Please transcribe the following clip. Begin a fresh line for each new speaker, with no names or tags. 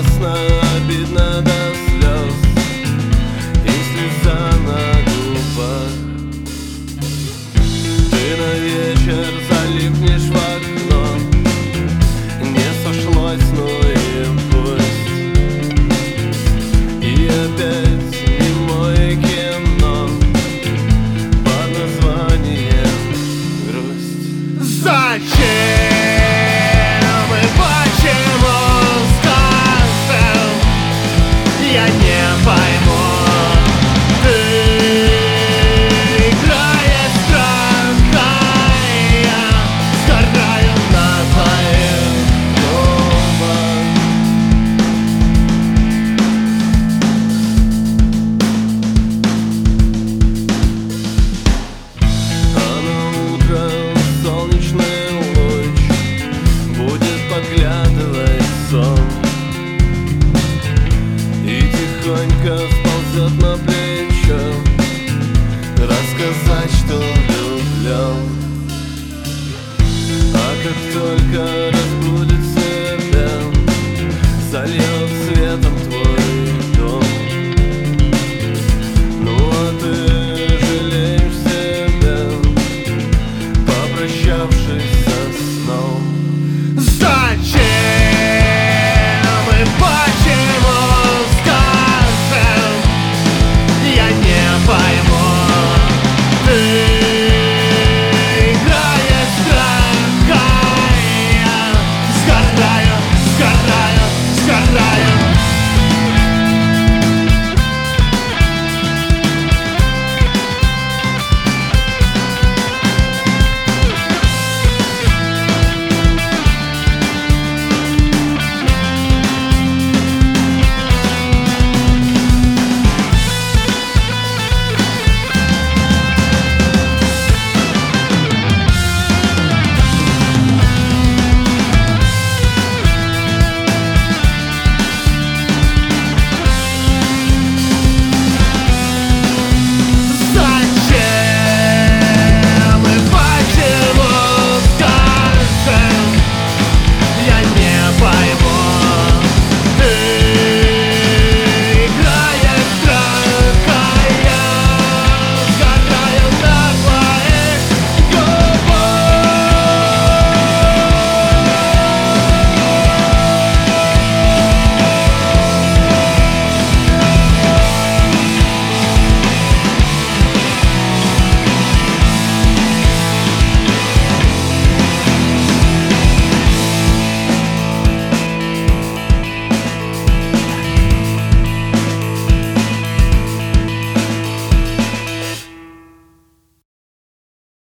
jasna vai morrer. кладет на плечо. Рассказать, что люблю. А как только